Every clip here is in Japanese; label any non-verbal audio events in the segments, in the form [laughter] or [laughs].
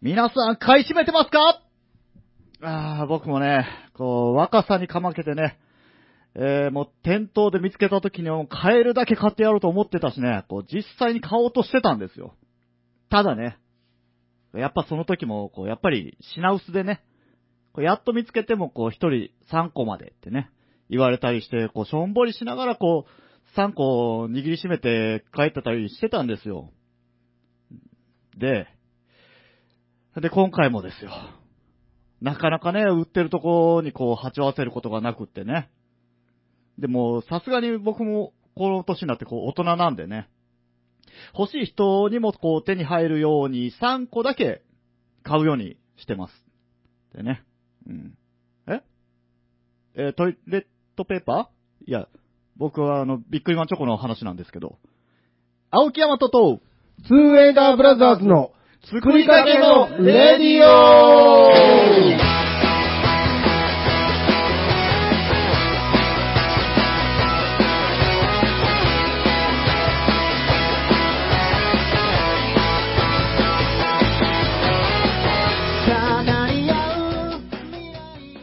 皆さん買い占めてますか？ああ、僕もね、こう、若さにかまけてね、えー、もう店頭で見つけた時には買えるだけ買ってやろうと思ってたしね、こう、実際に買おうとしてたんですよ。ただね、やっぱその時も、こう、やっぱり品薄でね、こうやっと見つけても、こう、一人3個までってね、言われたりして、こう、しょんぼりしながら、こう、3個握りしめて帰ってたりしてたんですよ。で、で、今回もですよ。なかなかね、売ってるとこにこう、鉢合わせることがなくってね。でも、さすがに僕も、この年になってこう、大人なんでね。欲しい人にもこう、手に入るように3個だけ買うようにしてます。でね。うん。え？えトイレットペーパー？いや、僕はあの、ビックリマンチョコの話なんですけど。青木山とと、ツーエイダーブラザーズの作りかけのレディオ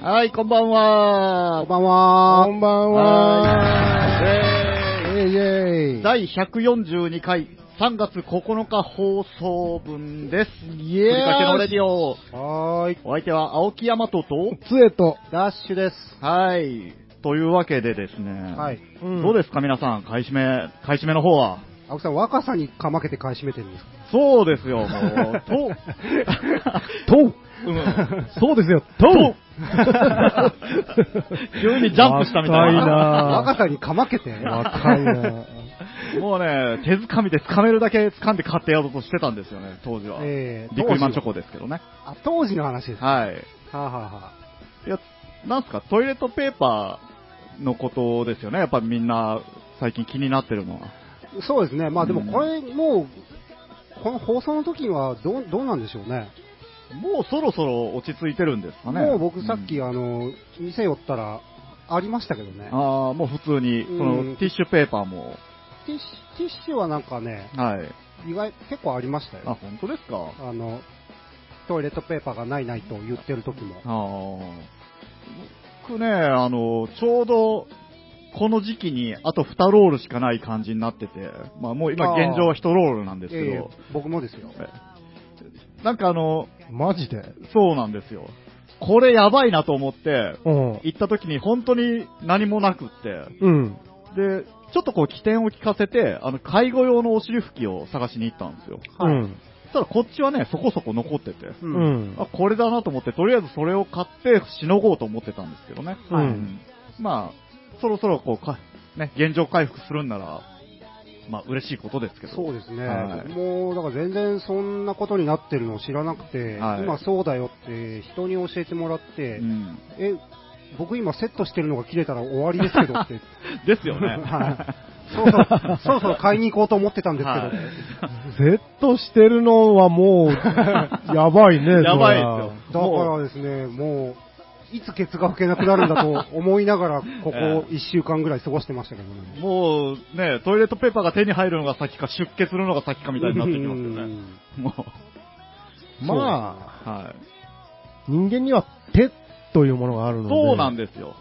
はい、こんばんは。こんばんはこ。んばんはイェイイェイ。第142回3月9日放送分です。イ作りかけのレディオ。はーい。お相手は青木山とと、ツエと、ダッシュです。はい。というわけでですね。はい。どうですか皆さん、買い占め、買い占めの方は？青木さん、若さにかまけて買い占めてるんですか？そうですよ、もう。と、[laughs] とううんそうですよ、とう [laughs] 急にジャンプしたみたい若いな。な若さにかまけて若いなもうね、手づかみで掴めるだけ掴んで買ってやろうとしてたんですよね、当時は。えービックリマンチョコですけどね。あ、当時の話です。ははい。あ、はあはあ、いや、なんすか、トイレットペーパーのことですよね。やっぱみんな最近気になってるのは。そうですね。まあでもうんこれ、もう、この放送の時はどう、どうなんでしょうね。もうそろそろ落ち着いてるんですかね。もう僕さっき、うんあの、店寄ったら、ありましたけどね。ああ、もう普通に、そうんのティッシュペーパーも、ティッシュ、ティッシュはなんかね、はい。意外、結構ありましたあ、よ。本当ですか？あの、トイレットペーパーがないないと言ってる時も。ああ。僕ね、あの、ちょうど、この時期にあと2ロールしかない感じになってて、まあもう今現状は1ロールなんですけいやいやど、僕もですよ。なんかあの、マジで？そうなんですよ。これやばいなと思って、うん。行った時に本当に何もなくって、うん。で、ちょっとこう起点を聞かせて、あの、介護用のお尻拭きを探しに行ったんですよ。うはいん。そしたらこっちはね、そこそこ残ってて、う。うんん。あ、これだなと思って、とりあえずそれを買ってしのごうと思ってたんですけどね。はいうんまあ、そろそろこうか、ね、現状回復するんなら、まあ嬉しいことですけど。そうですね、はいもうだから全然そんなことになってるのを知らなくて、はい今そうだよって人に教えてもらって、うん。え、僕今セットしてるのが切れたら終わりですけどって、[laughs] ですよね。はいそろそろ、そろそろ買いに行こうと思ってたんですけど、はいセットしてるのはもう、やばいね。[laughs] やばいですだからですね、もう、いつケツが拭けなくなるんだと思いながら、ここえ1週間ぐらい過ごしてましたけどね。もうね、トイレットペーパーが手に入るのが先か、出血するのが先かみたいになってきますよね。もう。まあ、はい。人間には手というものがあるので。そうなんですよ。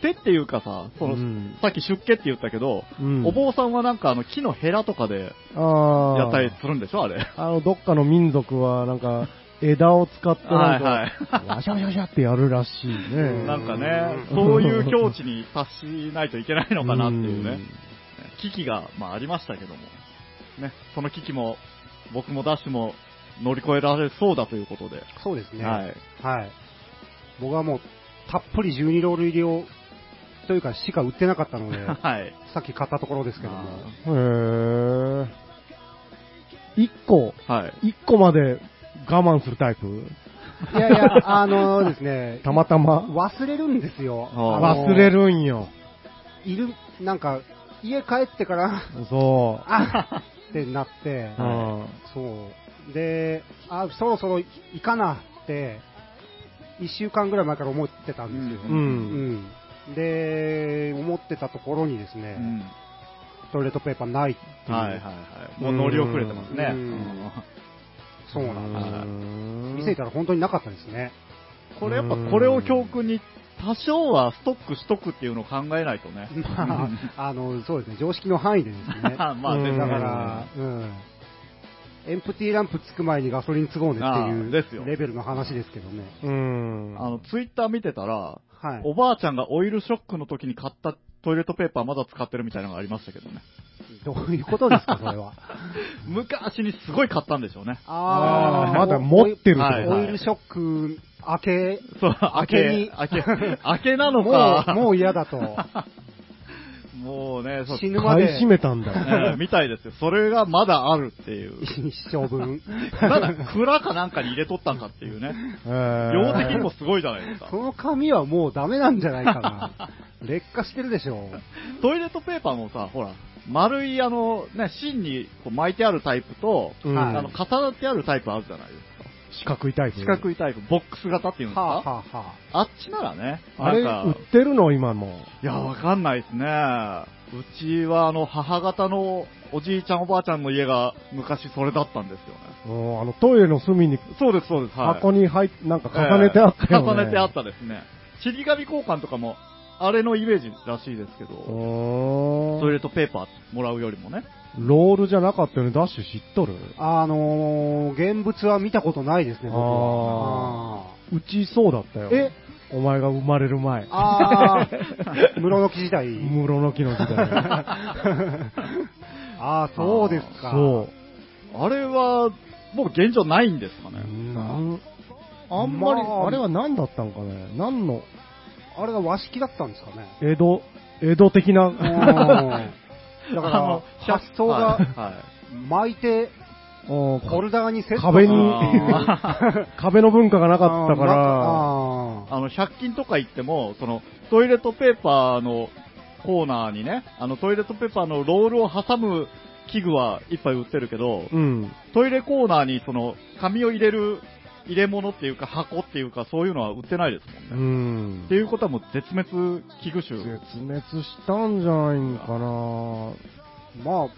手っていうかさ、その、うんさっき出家って言ったけど、うんお坊さんはなんかあの木のヘラとかでああ。やったりするんでしょあれ。あの、どっかの民族は、なんか、枝を使ってなんか、はいはいワシャワシャワシャってやるらしいね。なんかね、そういう境地に達しないといけないのかなっていうね、危機が、まあ、ありましたけども、ね、その危機も、僕もダッシュも乗り越えられそうだということで、そうですね。はい。はい。僕はもう、たっぷり12ロール入りを、というか、しか売ってなかったので、[laughs] はい。さっき買ったところですけども。うん。へえ。一個、はい。一個まで我慢するタイプ？いやいや、[laughs] あのですね、たまたま？忘れるんですよ。忘れるんよ。いる、なんか、家帰ってから、そ [laughs] あってなってう。、うんそう。で、あ、そろそろ行かなって、一週間ぐらい前から思ってたんですよ。う。うんん。で、思ってたところにですね、うん。トイレットペーパーないっていう。はいはいはい。もう乗り遅れてますね。そうなんです。うん見せたら本当になかったですね。これやっぱこれを教訓に多少はストックしとくっていうのを考えないとね。[laughs] まあ、あの、そうですね、常識の範囲でですね。[laughs] まあだから、うん。エンプティーランプつく前にガソリンつごうねってあいうレベルの話ですけどね。うん。あの、ツイッター見てたら、はい。おばあちゃんがオイルショックの時に買ったトイレットペーパーまだ使ってるみたいなのがありましたけどね。[laughs] どういうことですか、それは。[laughs] 昔にすごい買ったんでしょうね。あーまだ持ってるとはいオイルショック明け、そう、明けに明け、明けなのもか。う、もう嫌だと。[laughs] もうね、そう、死ぬまで買い占めたんだ。えーみたいですよ。それがまだあるっていう。一生分。[laughs] まだ蔵かなんかに入れとったんかっていうね。量量的にもすごいじゃないですかそ。の紙はもうダメなんじゃないかな。[laughs] 劣化してるでしょトイレットペーパーもさ、ほら、丸いあの、ね、芯にこう巻いてあるタイプと、うんはいあの、重なってあるタイプあるじゃないですか。四角いタイプ。四角いタイプ、ボックス型っていうんですか、はあ、はあはあ、あっちならね、あれ、売ってるの？今も。いや、わかんないですね。うちはあの、母方のおじいちゃんおばあちゃんの家が昔それだったんですよね。うんあの、トイレの隅にそうです、そうです。はい、箱に入っなんか重ねてあったよね。ええ重ねてあったですね。ちり紙交換とかも、あれのイメージらしいですけど、トイうレットペーパーもらうよりもね。ロールじゃなかったよね、ダッシュ知っとるあのー、現物は見たことないですね、僕は。うちそうだったよ。え？お前が生まれる前。あー、[laughs] 室の木時代。室の木の時代。[laughs] あー、そうですか。そあれは、もう現状ないんですかう。ね。なんあんまり、まああれは何だったんかね何の、あれが和式だったんですかね。江戸、江戸的な、うん。だからあの、発想が巻いて、うん。ホルダーにセット壁に。あ [laughs] 壁の文化がなかったから、ああの、100均とか行っても、その、トイレットペーパーのコーナーにね、あの、トイレットペーパーのロールを挟む器具はいっぱい売ってるけど、うん。トイレコーナーにその、紙を入れる入れ物っていうか箱っていうかそういうのは売ってないですうもんね。んって。いうことはもう絶滅危惧種。絶滅したんじゃないんかなーまあ、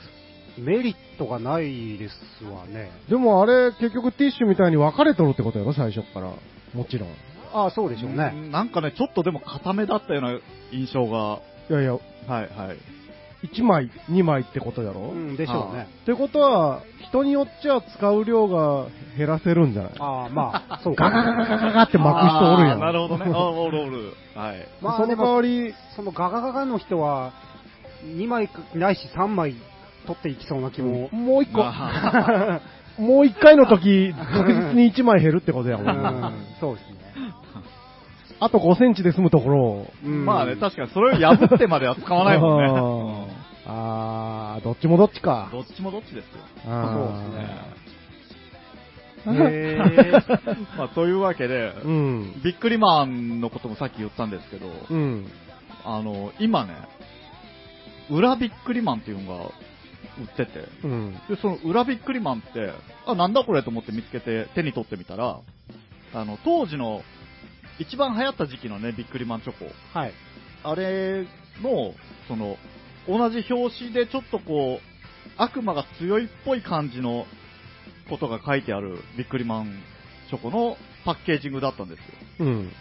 メリットがないですわね。でもあれ、結局ティッシュみたいに分かれとるってことやろ、最初から。もちろん。いああ、そうでしょうね。なんかね、ちょっとでも固めだったような印象が。やいや、はいはい。1枚、2枚ってことやろ、うん、でしょうね。ってことは、人によっちゃ使う量が減らせるんじゃない？ああ、まあ、そうガガか。ガガガガって巻く人おるやん。なるほどね。あーおるおる。はい。まあ、その代わり、そのガガガガの人は、2枚ないし3枚取っていきそうな気も。もう一個、あ [laughs] もう一回の時、確 [laughs] 実に1枚減るってことやもんうね。ん、そうですね。あと5センチで済むところを。うんまあね、確かにそれを破ってまでは使わないもんね。あーどっちもどっちかうん。どっちもどっちですよ。あそうですね [laughs] まあ、というわけで、ーうん。ビックリマンのこともさっき言ったんですけど、うん。あの、今ね、裏ビックリマンっていうのが売ってて、うん。で、その裏ビックリマンって、あ、なんだこれと思って見つけて手に取ってみたら、あの、当時の一番流行った時期のね、ビックリマンチョコ、はい。あれの、その、同じ表紙でちょっとこう、悪魔が強いっぽい感じのことが書いてあるビックリマンチョコのパッケージングだったんですよ。うん。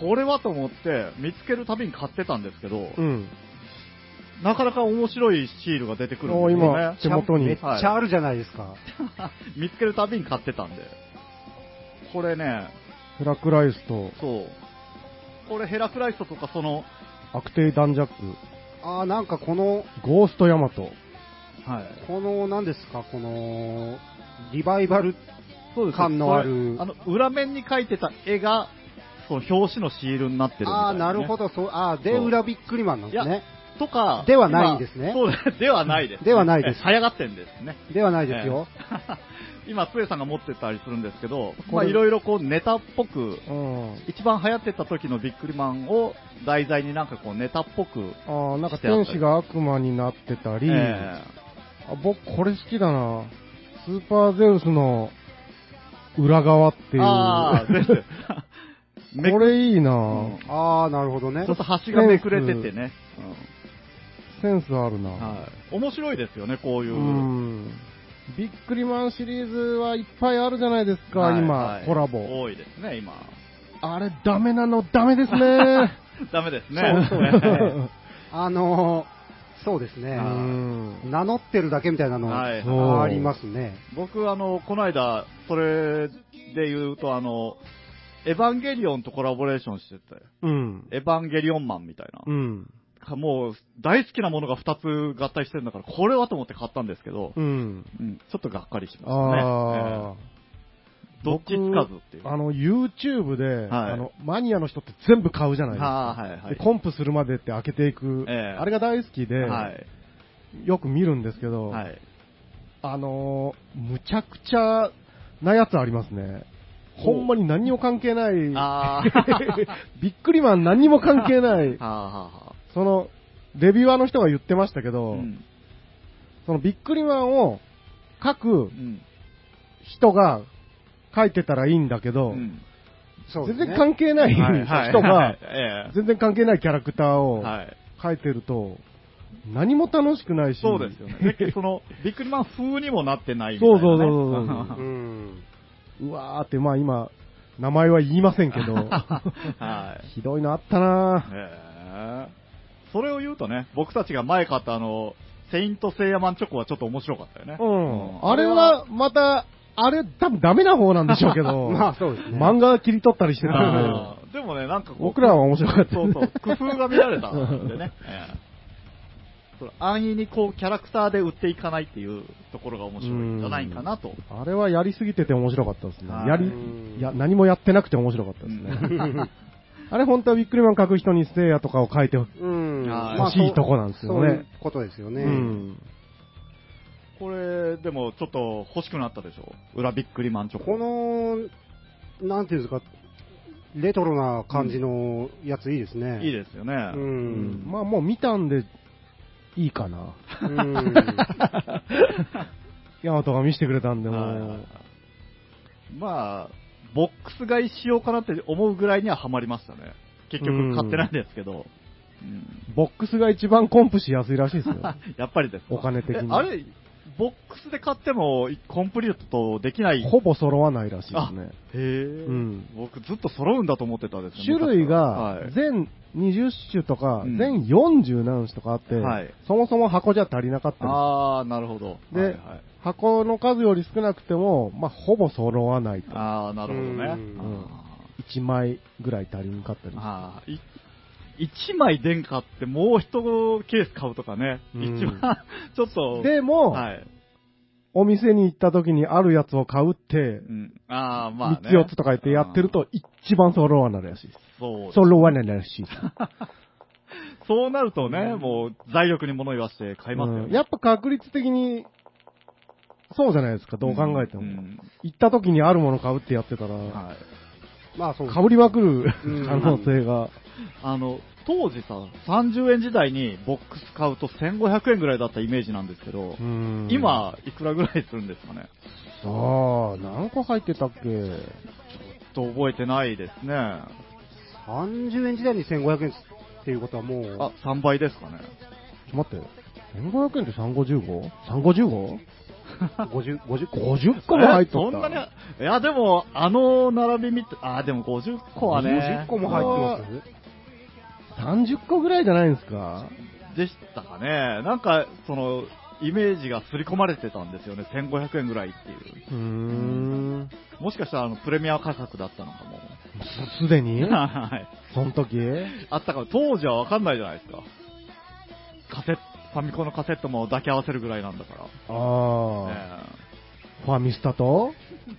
これはと思って見つけるたびに買ってたんですけど、うん。なかなか面白いシールが出てくるんおですよ今ね。手元にめっちゃあるじゃないですか。[laughs] 見つけるたびに買ってたんで。これね、ヘラクライスと、そう。これヘラクライストとかその、アクテイダンジャック、ああ、なんかこの、ゴーストヤマト。はい。この、何ですか、この、リバイバル、そうです感のあるこれあの、裏面に描いてた絵が、その表紙のシールになってるみたいああ、なるほど。ど、そう、ああ、で、そう裏びっくりマンなんですね。とか、ではないんですね今そうです。ではないです、ではないですえ [laughs] 早がってんですね。ではないですよ。今、つえさんが持ってたりするんですけど、まあいろいろこうネタっぽく、うん。一番流行ってた時のビックリマンを題材になんかこうネタっぽく、ああ、なんか天使が悪魔になってたり、えあ僕これ好きだな。スーパーゼウスの裏側ってえいう。あ [laughs] これいいな、うんああ、なるほどねちょ。っと端がめくれててね。センスあるな。うんはい。面白いですよね、こういうう。ん。ビックリマンシリーズはいっぱいあるじゃないですか、はい今、はいコラボ。多いですね、今。あれ、ダメなの、ダメですね。[laughs] ダメですね。そうそうですね [laughs] あのーそうですねう。ん。名乗ってるだけみたいなのはいありますね。僕、あの、この間、それで言うと、あの、エヴァンゲリオンとコラボレーションしてて、うん。エヴァンゲリオンマンみたいな。うん。もう、大好きなものが2つ合体してるんだから、これはと思って買ったんですけど、うん。うん、ちょっとがっかりしましたね。どっちつかずっていう。あの、YouTube で、はいあの、マニアの人って全部買うじゃないですか。はいはいでコンプするまでって開けていく、ええあれが大好きで、はい。よく見るんですけど、はい。あのーむちゃくちゃなやつありますね。ほんまに何にも関係ない、あビックリマン何にも関係ないはあはあ。その、レビュアーの人が言ってましたけど、うん。そのビックリマンを書くうん。人が書いてたらいいんだけど、うん全そうですね然関係ないはいはい人が、[laughs] え全然関係ないキャラクターえをはい。書いてると、何も楽しくないし。そうですよね。でその、ビックリマン風にもなってないみたいな、ね。そうそうそうそうそううん。[laughs] うわーって、まあ今、名前は言いませんけど、[laughs] はい。ひどいのあったなへえ。それを言うとね、僕たちが前買ったあの、セイントセイヤマンチョコはちょっと面白かったよね。うん。あれは、また、あれ多分ダメな方なんでしょうけど、[laughs] まあそうですね。漫画切り取ったりしてたんで、あーでもね、なんかこう僕らは面白かった。そうそう、工夫が見られたんでね。[laughs] ええ安易にこう、キャラクターで売っていかないっていうところが面白いんじゃないかなと。あれはやりすぎてて面白かったですね。はいやり、いや、何もやってなくて面白かったですね。[laughs] あれ本当はビックリマン書く人にせいやとかを書いてほうん。はい欲しいとこなんですよねそういうことですよね。うん。これ、でもちょっと欲しくなったでしょ？裏ビックリマンチョコ。この、なんていうんですか、レトロな感じのやついいですね。いいですよね。ううんん。まあもう見たんで、いいかな。うん。[laughs] ヤマトが見せてくれたんで、もまあ、ボックス買いしようかなって思うぐらいにはハマりましたね。結局買ってないんですけど。うんボックスが一番コンプしやすいらしいですよ。[laughs] やっぱりですか？お金的にえあれ、ボックスで買ってもコンプリートできない。ほぼ揃わないらしいですね。へえ、うん僕ずっと揃うんだと思ってたですね。種類がはい全20種とか、うん全40何種とかあって、はいそもそも箱じゃ足りなかったりああ、なるほど。ではいはい箱の数より少なくても、まあ、ほぼ揃わないと。ああ、なるほどね。うんあ1枚ぐらい足りんかったりーあー、い1枚電化ってもう一ケース買うとかね。うん一番、ちょっと。でも、はい。お店に行った時にあるやつを買うってう、ん。ああ、まあ、ね。3つ4つとか言ってやってると、一番揃わないらしいです。そうです。揃わないらしい。[laughs] そうなるとね、もう財力に物言わして買いますよね。うんやっぱ確率的に、そうじゃないですか、どう考えても。うん行った時にあるもの買うってやってたら、はい。まあそう。かぶりまくるうん可能性が。あの、当時さ、30円時代にボックス買うと1500円ぐらいだったイメージなんですけど、うん今、いくらぐらいするんですかね？ああ、何個入ってたっけ？と覚えてないですね。あ、30円時代に1500円っていうことはもう、3倍ですかね。ちょっと待って。1500円って 355?355? 50、50? 個。50個も入っとった。えそんなに、いや、でも、あの並び見て、あ、でも50個はね。50個も入ってます？30個ぐらいじゃないんですか？でしたかね。なんか、その、イメージが刷り込まれてたんですよね。1500円ぐらいっていう。う。もしかしたら、あの、プレミア価格だったのかも。すすでに？[laughs] はい。その時？あったかも。当時はわかんないじゃないですか。カセット、ファミコンのカセットも抱き合わせるぐらいなんだから。ああ、ねファミスタと？え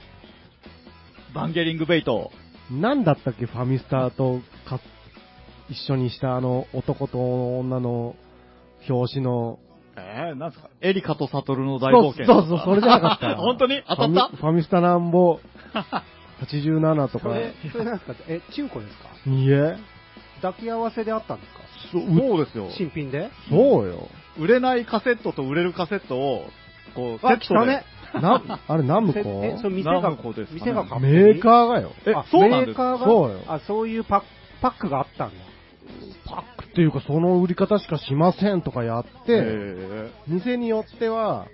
バンゲリングベイト。何だったっけ？ファミスタとか一緒にしたあの男と女の表紙の。えー、なんですか？エリカとサトルの大冒険。そうそうそれじゃなかった [laughs] 本当に当たった？ファミファミスタなんぼ？87とか。それ、それなすかえ、中古ですか？いいえ。抱き合わせであったんですか？そうですよ。新品で？そうよ売れないカセットと売れるカセットを、こう、あ、セットで。来たね。なあれナムコせえ、それ店ナがムコですかね。店がメーカーがよ。えあそうなんですメーカーが？そうよ。あ、そういうパックパックがあったんだ。パックっていうかその売り方しかしませんとかやって、え。店によっては、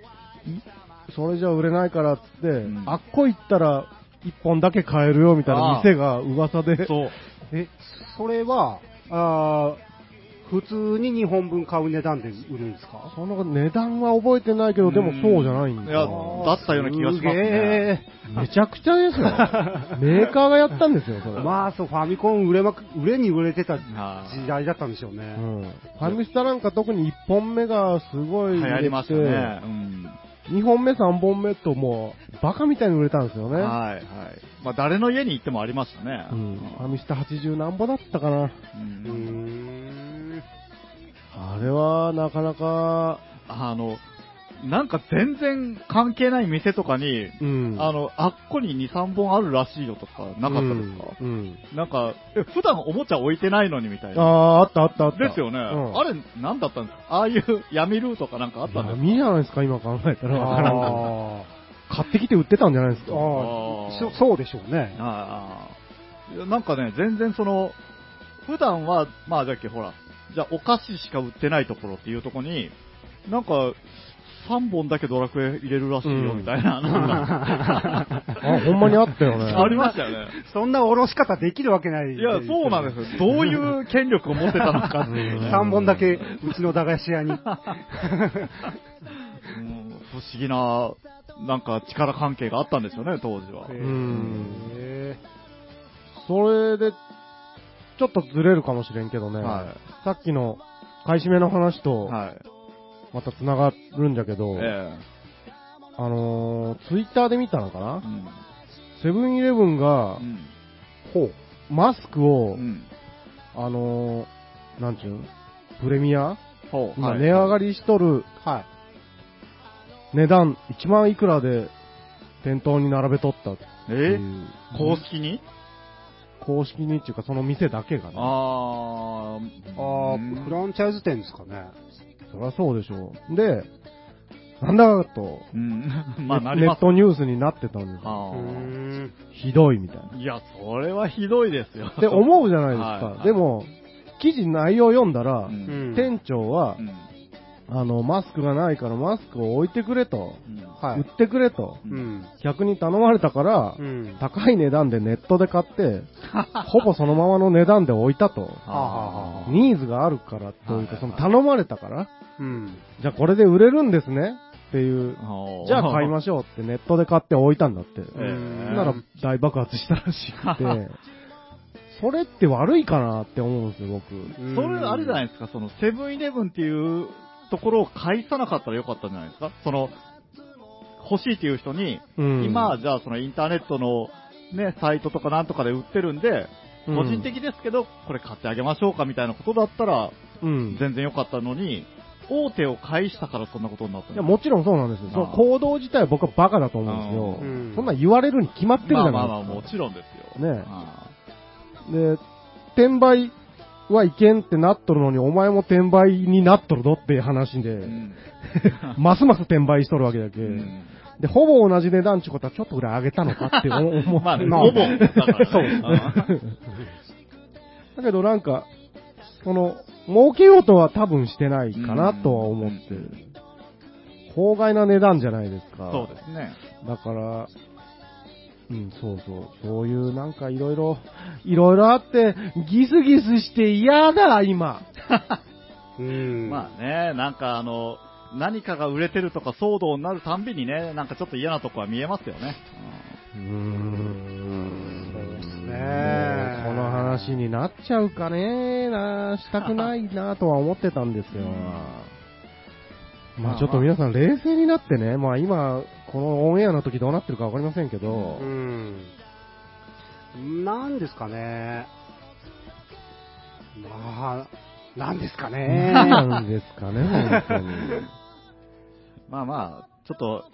それじゃ売れないからっつって、ん。あっこ行ったら1本だけ買えるよみたいな店が噂で、そう。[laughs] え、それは、あー普通に2本分買う値段で売るんですか？その値段は覚えてないけど、でもそうじゃないんだいや、だったような気がしますね。めちゃくちゃですよ。[laughs] メーカーがやったんですよ、それ。まあ、そう、ファミコン売れまく、売れに売れてたはい時代だったんでしょうね。うん。ファミスタなんか特に1本目がすごい流行りましたね。うん。2本目、3本目ともう、バカみたいに売れたんですよね。はい、はい。まあ、誰の家に行ってもありましたね。うん。ファミスタ80何ぼだったかな。うん。あれは、なかなか、あの、なんか全然関係ない店とかに、うん。あの、あっこに2、3本あるらしいよとか、なかったですか、うん。うんなんか、え、普段おもちゃ置いてないのにみたいあな。あ、あったあったあった。ですよね。うんあれ、なんだったんですか？ああいう [laughs] 闇ルートかなんかあったんですか？闇じゃないですか、今考えたら。[laughs] 買ってきて売ってたんじゃないですか？そそうでしょうね。あなんかね、全然その、普段は、まあ、だっけ、ほら、じゃあお菓子しか売ってないところっていうところに、なんか、3本だけドラクエ入れるらしいよ、うんみたいな、なんかあ、ほんまにあったよね。[laughs] ありましたよね。そんなおろし方できるわけない。いや、そうなんですよ。どういう権力を持ってたのかっていうね。[laughs] 3本だけ、うちの駄菓子屋に。うん不思議な、なんか力関係があったんですよね、当時は。それで、ちょっとずれるかもしれんけどね。はさっきの買い占めの話と、はい。また繋がるんだけど、えあのー、ツイッターで見たのかえな？うんセブンイレブンがう、んほう、マスクを、うん。あのー、なんちゅうの？プレミア？ほう。今はい値上がりしとるーはい。値段1万いくらで店頭に並べとったってえいう。公式に？公式にっていうかその店だけがね。ああ、フランチャイズ店ですかね。そりゃそうでしょう。で、なんだかと、うん。[laughs] まあ、なネットニュースになってたんですよ。ひどいみたいな。ーいや、それはひどいですよ。って思うじゃないですか。はいはいでも、記事内容読んだら、ううんん。店長はう、んあの、マスクがないからマスクを置いてくれと、うん。はい。売ってくれと、うん。客に頼まれたから、うん。高い値段でネットで買って、[laughs] ほぼそのままの値段で置いたと。ニーズがあるからというか、はいその頼まれたから、うん。じゃあこれで売れるんですね。っていう、じゃあ買いましょうってネットで買って置いたんだって。[laughs] ええなら大爆発したらしくて、[laughs] それって悪いかなって思うんですよ、僕。それ、あれじゃないですか、その、セブンイレブンっていうところを返さなかったらよかったんじゃないですか？その、欲しいっていう人に、うん今、じゃあそのインターネットのね、サイトとかなんとかで売ってるんで、うん個人的ですけど、これ買ってあげましょうかみたいなことだったら、うん。全然良かったのに、大手を返したからそんなことになったんいや、もちろんそうなんですよ。その行動自体は僕はバカだと思うんですよ。うんそんなん言われるに決まってるじゃないですか。まあまあまあ、もちろんですよ。ねあで、転売はいけんってなっとるのに、お前も転売になっとるぞっていう話で、ーうんますます転売しとるわけだけ。うんで、ほぼ同じ値段ってことはちょっとぐらい上げたのかって思う。[laughs] まあほぼ。そうだけどなんか、その、儲けようとは多分してないかなとは思ってうん、法外な値段じゃないですか。ーそうですね。だから、うん、そうそう。そういうなんかいろいろ、いろいろあって、ギスギスして嫌だ、今。[laughs] うん。まあね、なんかあの、何かが売れてるとか騒動になるたんびにね、なんかちょっと嫌なとこは見えますよね。うーん。そうですねこの話になっちゃうかねな、したくないなとは思ってたんですよ。まあちょっと皆さん冷静になってね、まあ今、このオンエアの時どうなってるかわかりませんけどう、ん。なんですかね。まあ、なんですかね。何なんですかね、本当に。[laughs] まあまあ、ちょっと、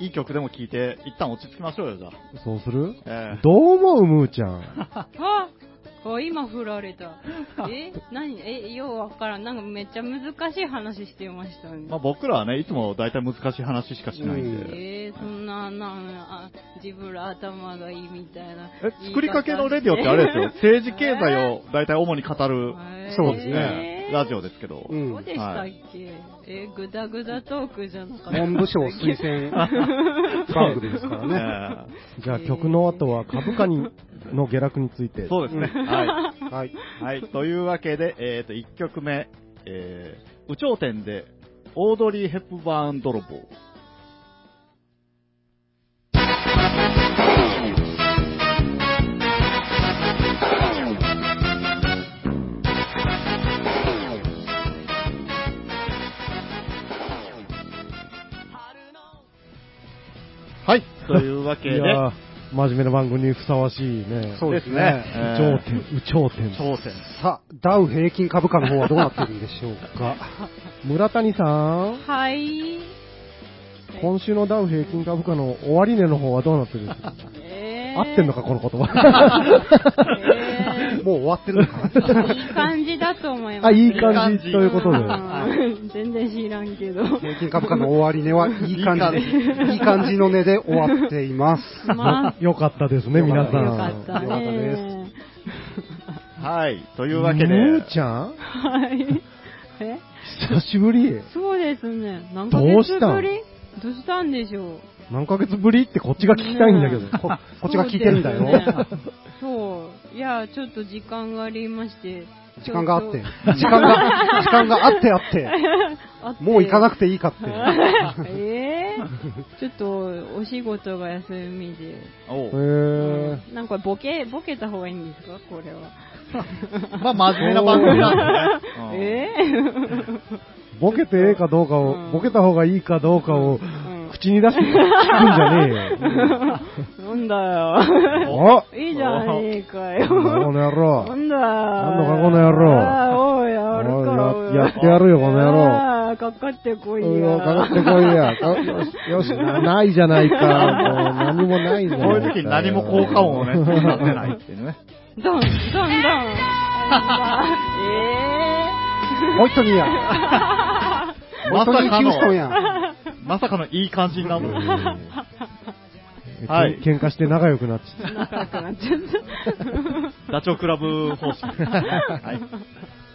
いい曲でも聴いて、一旦落ち着きましょうよ、じゃあ。そうする？えどう思う、ムーちゃん？[laughs] ああ、今振られた。[laughs] え？何？え、ようわからん。なんかめっちゃ難しい話してましたね。まあ僕らはね、いつも大体難しい話しかしないんで。えー、そんな、なんあ、自分ら頭がいいみたいな。え、作りかけのレディオってあれですよ。[laughs] 政治経済を大体主に語る。えーそうですねえーラジオですけど。うんそうでしたっはいけ、えー、グダグダトークじゃなかった文部省推薦 [laughs] 番組ですからね。えじゃあ曲の後は株価にの下落についてー。そうですね。ははい。い。はい。というわけで、えっ、と、1曲目、えー、有頂天で、オードリー・ヘップバーン泥棒。[laughs] というわけで、いやー真面目な番組にふさわしいね。そうですね。有頂天、有頂天。頂点。さあ、ダウ平均株価の方はどうなってるんでしょうか？[laughs] 村谷さん、はい。今週のダウ平均株価の終値の方はどうなってる？んですかえー、合ってんのか、この言葉。[laughs] えもう終わってるのかなー、[laughs] いい感じだと思います。あ、いい感じということで。うん全然知らんけど。平均株価の終値は [laughs] いい感じで、いい感じの値で終わっています。まよかったですね、皆さん。よかったね。よかったですはい。というわけで、むーちゃん？はい。え [laughs] 久しぶり。そうですね。何ヶどう月したん？ぶりどうしたんでしょう？何ヶ月ぶりってこっちが聞きたいんだけど。ねここっちが聞いてるんだよ。そうですねそう。いや、ちょっと時間がありまして。時間があって時間が、時間があってあって、あってもう行かなくていいかって。[laughs] えー、ちょっとお仕事が休みで。おへ。なんかボケ、ボケた方がいいんですか？これは。[laughs] まあ、真面目な番組なんでね。[laughs] うんえボケてええかどうかを、うんボケた方がいいかどうかをー、口に出して聞くんじゃねえよ。[laughs] なんだよ。おいいじゃねえかなんだこよ。の野郎な。んだなんだかこの野郎おい、やるか。ややってやるよこの野郎かかってこいや。うんかかってこいや。かよし、よし、なないじゃないか。もう何もないじゃないか。こういう時に何も効果音をね、[laughs] 出せないっていうね。ドン、ドン、ドン。[laughs] えホイットニーや。まさかホイットニーヒューストンやの、[laughs] まさかのいい感じになる。ははいい。喧嘩して仲良くなっちゃっー、仲良くなっちゃった。ダチョウ倶楽部方式。[laughs] はい。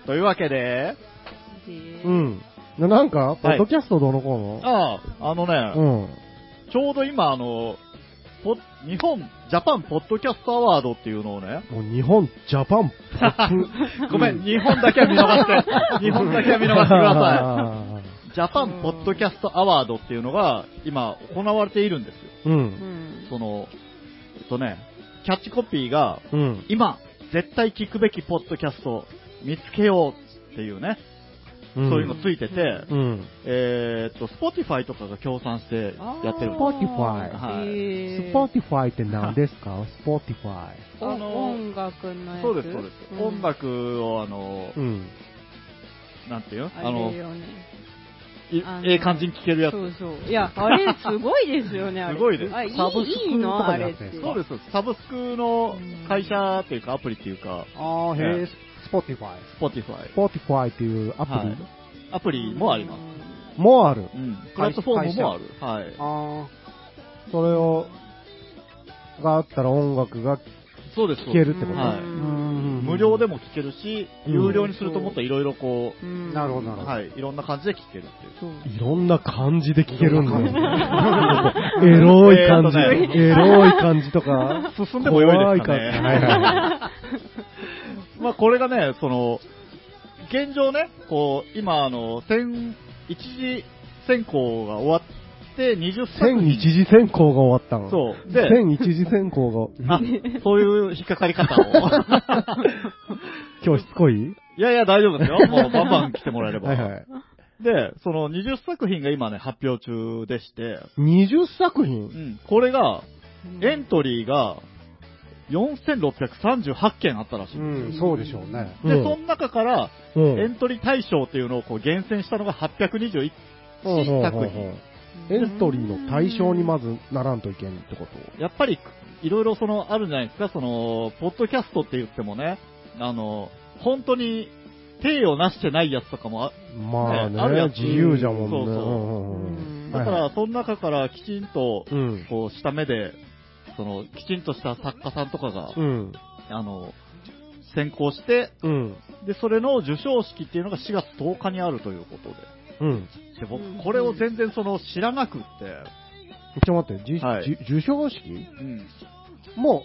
というわけで、た。うん。ななんか、ポッドキャストどうのこああ、あのね、うん。ちょうど今、あの、ポ日本、ジャパンポッドキャストアワードっていうのをね、もう日本、ジャパン、ポップ。ごめん、日本だけは見逃して、日本だけは見逃してくだささい。[laughs] ジャパンポッドキャストアワードっていうのが今行われているんですよ。い。う。うんん。その、えっとね、キャッチコピーが、うん。今、絶対聞くべきポッドキャスト見つけようっていうね、うんそういうのついてて、うん。えーっと、Spotify とかが協賛してやってるんです Spotify はいえースポーティファイって何ですか？スポーティファイ。おあの音楽のやつ？そうです、そうです。ん音楽を、あの、うん。なんていうの？ああの。ええ感じに聞けるやつ。そうそう。いや、あれすごいですよね、[laughs] あれ。すごいですあ、いいサブスクいいのあれそうです。サブスクの会社っていうか、アプリっていうか、ああ、へえ、 Spotify。Spotify ス。ポーティファイっていうアプリ、はいアプリもあります。もある。うん。プラットフォームもある。はい。あそれを、があったら音楽がそうです。聴けるってことはいうん無料でも聞けるし、うん有料にするともっといろいろこうなるほど、なるう、ほど。はい、いろんな感じで聞けるっていう。いろんな感じで聴けるんだよ。エロい感じ、えーとねエロい感じとか。進んでも良いですかね。怖い感じはいは [laughs] まあこれがね、その、現状ね、こう、今、あの、先、一次選考が終わって、20作千品。一次選考が終わったの。そう。で、千一次選考が、[laughs] あ、そういう引っかかり方を。[laughs] 今日しつこい？いやいや、大丈夫ですよ。[laughs] もうバンバン来てもらえれば。はいはい。で、その20作品が今ね、発表中でして、20作う品ん、これが、エントリーが4638件あったらしい。うん、そうでしょうね。で、うんその中から、うんエントリー対象っていうのをこう厳選したのが821うんうんうん作品。エントリーの対象にまずならんといけんってこと？やっぱり、いろいろその、あるんじゃないですか、その、ポッドキャストって言ってもね、あの、本当に、手をなしてないやつとかもあ、まあね、ねあるやつ自由じゃもんね。そうそううんうんだから、その中からきちんと、うん。こう、した目で、その、きちんとした作家さんとかが、うん。あの、選考して、うん。で、それの授賞式っていうのが4月10日にあるということで。うん。で、僕、これを全然その知らなくって、ちょっと待って、じはいじ授賞式？うん。も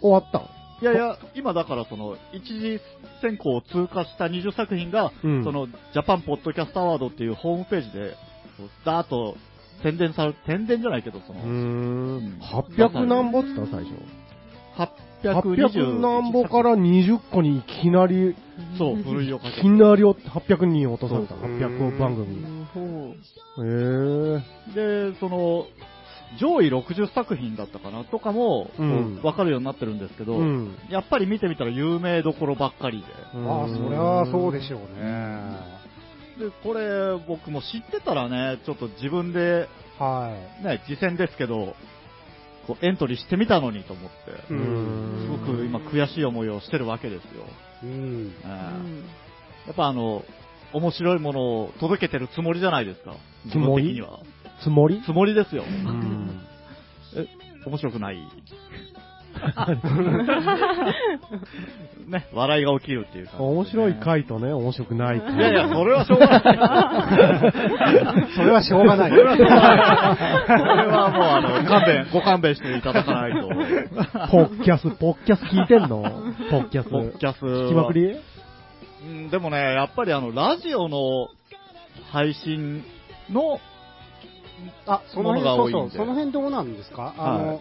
う終わったの？いやいや、今だからその、一次選考を通過した20作品が、うんその、ジャパンポッドキャストアワードっていうホームページで、ダーッと宣伝され、宣伝じゃないけど、その、うーん。800何ぼって言った最初？820 800何ぼから20個にいきなり、そう、古いをかいけきなり800人落とされた。そう800番組。へえ。で、その、上位60作品だったかなとかも、うんこうわかるようになってるんですけど、うん。やっぱり見てみたら有名どころばっかりで。ああ、そりゃそうでしょうね。で、これ、僕も知ってたらね、ちょっと自分で、はね、次戦ですけど、こうエントリーしてみたのにと思って、すごく今悔しい思いをしてるわけですよ。うん。ええやっぱあの、面白いものを届けてるつもりじゃないですか。つもり？自分的には。つもり？つもりですよ。うん。え、面白くない？[laughs] ね、笑いが起きるっていう感じ、面白い回とね、面白くない回。いやいや、それはしょうがない。それはしょうがない。それはしょうがない。それはもう、あの、勘弁、[laughs] ご勘弁していただかないと。ポッキャス、ポッキャス聞いてんの？ポッキャス。ポッキャスは。聞きまくりうん、でもね、やっぱりあの、ラジオの配信の、あ、その辺、そうそう、その辺どうなんですか？あの、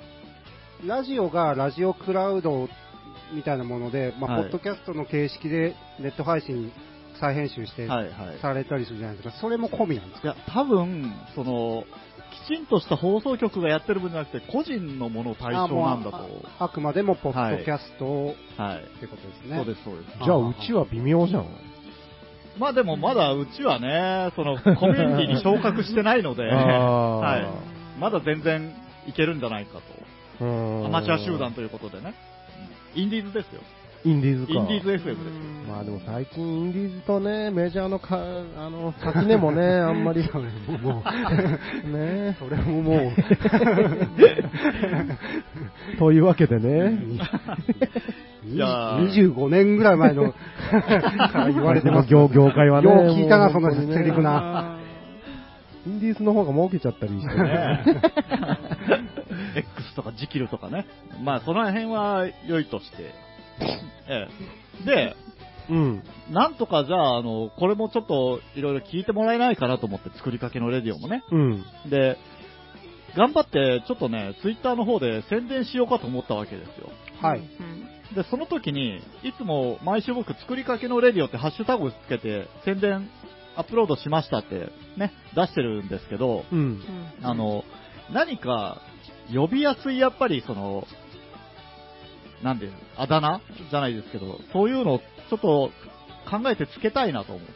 ラジオがラジオクラウドみたいなもので、まあ、はいポッドキャストの形式でネット配信再編集してはいはい。されたりするじゃないですか。それも込みなんですか？いや、多分、その、きちんとした放送局がやってる分じゃなくて、個人のもの対象なんだと。あもうああくまでもポッドキャストをはい。ってことですね。そうです、そうです。じゃあ、うちは微妙じゃん。まあでもまだうちはね、そのコミュニティに昇格してないので、あはいー。まだ全然いけるんじゃないかと。うんアマチュア集団ということでね。インディーズですよ。インディーズか。インディーズ FM ですよ。まあでも最近インディーズとね、メジャーのか、あの、垣根もね、[laughs] あんまり。それももう、ねそれももというわけでね。[laughs] う、いやー25年ぐらい前の [laughs] から言われてます。業業界はね。よう聞いたな、そのセリフな。インディーズの方が儲けちゃったりしてね。ね [laughs] X とかジキルとかね。まあその辺は良いとして。[laughs] ええ。で、うん。なんとかじゃあ、あの、これもちょっといろいろ聞いてもらえないかなと思って作りかけのレディオもね。うん。で、頑張ってちょっとね、ツイッターの方で宣伝しようかと思ったわけですよ。はい。で、その時に、いつも毎週僕作りかけのレディオってハッシュタグつけて宣伝アップロードしましたってね、出してるんですけど、うん。あの、何か呼びやすいやっぱりその、なんで、あだ名じゃないですけど、そういうのをちょっと考えてつけたいなと思って。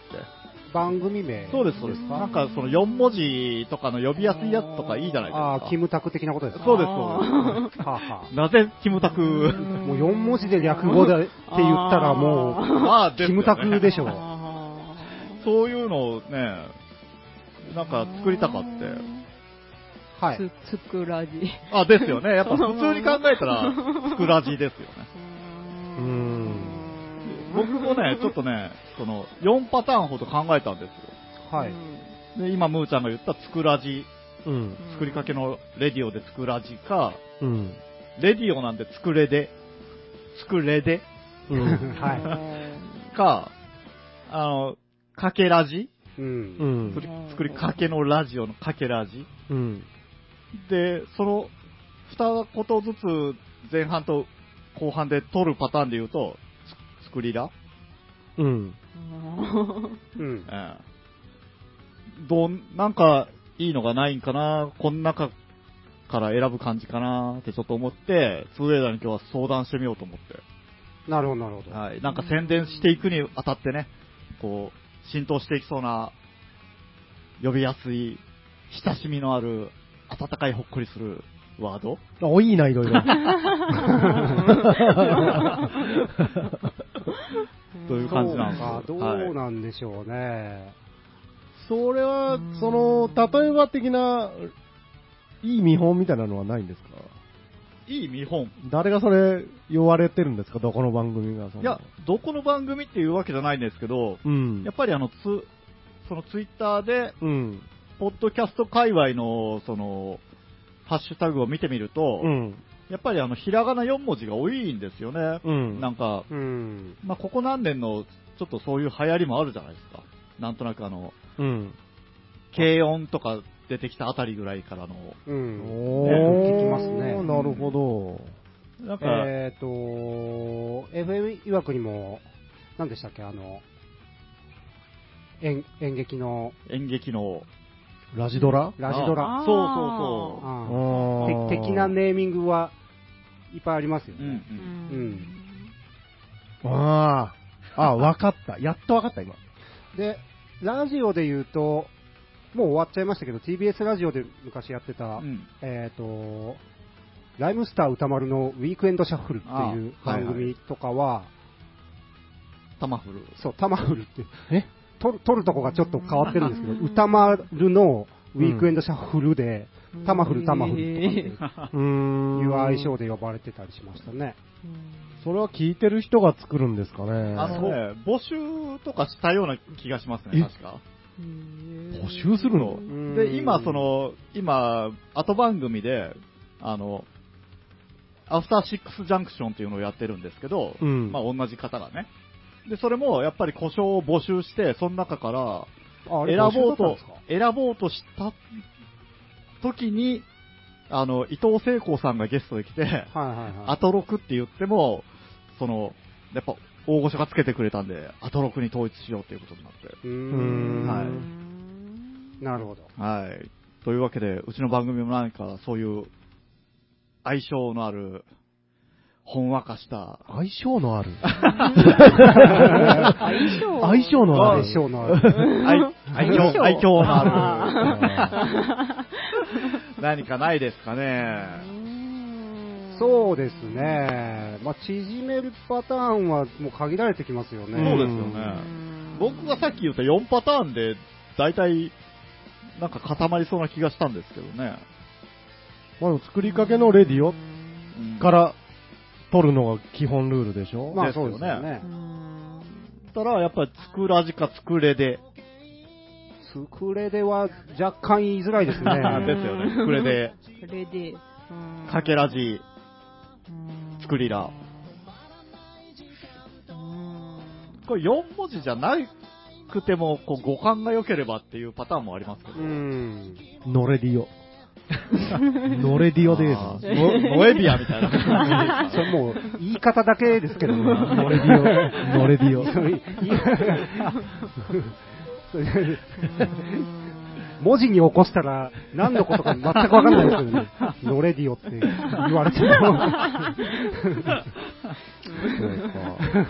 番組名そうです、そうです。かなんかその4文字とかの呼びやすいやつとかいいじゃないですか。ああ、キムタク的なことですか？そうです、そうはあはです。なぜキムタク？あもう4文字で略語でって言ったらもあ [laughs] あ、う、キムタクでしょう。そういうのをね、なんか作りたかって。はい。つ、つくらじ。あ、ですよね。やっぱ普通に考えたら、スクラジですよね。[laughs] うん。僕もね、ちょっとね、その、4パターンほど考えたんですよ。はい。で、今、ムーちゃんが言ったつくらじ、うん。作りかけのレディオでつくらじか、うん。レディオなんでつくれで、つくれでうん。はい。[laughs] か、あの、かけラジ？う。うんん作。り作りかけのラジオのかけラジ？うん。で、その、二言ずつ前半と後半で取るパターンで言うと、つ作りらうん。うん。ええどう、なんか、いいのがないんかな、この中から選ぶ感じかなってちょっと思って、ツーエイダーに今日は相談してみようと思って。なるほど、なるほど。はい。なんか宣伝していくにあたってね、こう、浸透していきそうな、呼びやすい、親しみのある、温かいほっこりするワード？あ、いいな、いろいろ。[laughs] という感じなんですかどうなんでしょうね。それは、その、例えば的な、いい見本みたいなのはないんですか？いい見本。誰がそれ言われてるんですか？どこの番組がそのいや、どこの番組っていうわけじゃないんですけど、うん。やっぱりあの、つ、そのツイッターで、うん。ポッドキャスト界隈の、その、ハッシュタグを見てみると、うん。やっぱりあの、ひらがな4文字が多いんですよね。うん。なんか、うん。まあ、ここ何年の、ちょっとそういう流行りもあるじゃないですか。なんとなくあの、うん。軽音とか出てきたあたりぐらいからの、うん。おねー、聞きますねなるほど。なんか、えっ、と、FM 曰くにも、何でしたっけ、あの、演演劇の演劇の、ラジドラ？ラジドラそうそうああーーて的なネーミングはいっぱいありますよそう。うん、ね。うん。うんああ。あ、わかった。やっとわかった、今。で、ラジオで言うと、もう終わっちゃいましたけど、TBS ラジオで昔やってた、うん。えっ、と、ライムスター歌丸のウィークエンドシャッフルっていう番組とかは、タマフル。そう、タマフルって、え？撮る撮るとこがちょっと変わってるんですけど、歌丸のウィークエンドシャッフルで、タマフルタマフルとかって。いう愛称で呼ばれてたりしましたね。それは聞いてる人が作るんですかね。あのね、募集とかしたような気がしますね、え？確か。募集するの？うん。で、今、そ、の、今、後番組で、あの、アフターシックスジャンクションっていうのをやってるんですけど、うん。まあ同じ方がね。で、それもやっぱり故障を募集して、その中から選ぼうと選ぼうとした時に、あの、伊藤聖子さんがゲストで来て、はいはいはい。アトロクって言っても、その、やっぱ大御所がつけてくれたんで、アトロクに統一しようっていうことになって。うーんはいなるほど。はい。というわけで、うちの番組も何かそういう相性のある、ほんわかした、相性のある。相性相性のある。相性のある。愛愛相性嬌、愛嬌のあある、[laughs] 何かないですかね。そうですね。まあ、縮めるパターンはもう限られてきますよね。そうですよね。僕がさっき言った4パターンで、大体、なんか固まりそうな気がしたんですけどね。まあ、作りかけのレディオうんから撮るのが基本ルールでしょ？まあですよねそうですよね。たら、やっぱり作らじか作れで、作れでは若干言いづらいですね。[laughs] ですよね。作れで、それで、かけらじ、作りら。これ4文字じゃなくても、こう語感が良ければっていうパターンもありますけど。うん。ノレディオ。[laughs] ノレディオで。ーノノエビアみたいな [laughs] それもう言い方だけですけどね。ノレディオ。[laughs] ノレディオ。文字に起こしたら何のことか全くわかんないですけどね。[laughs] ノレディオって言われても。そうか。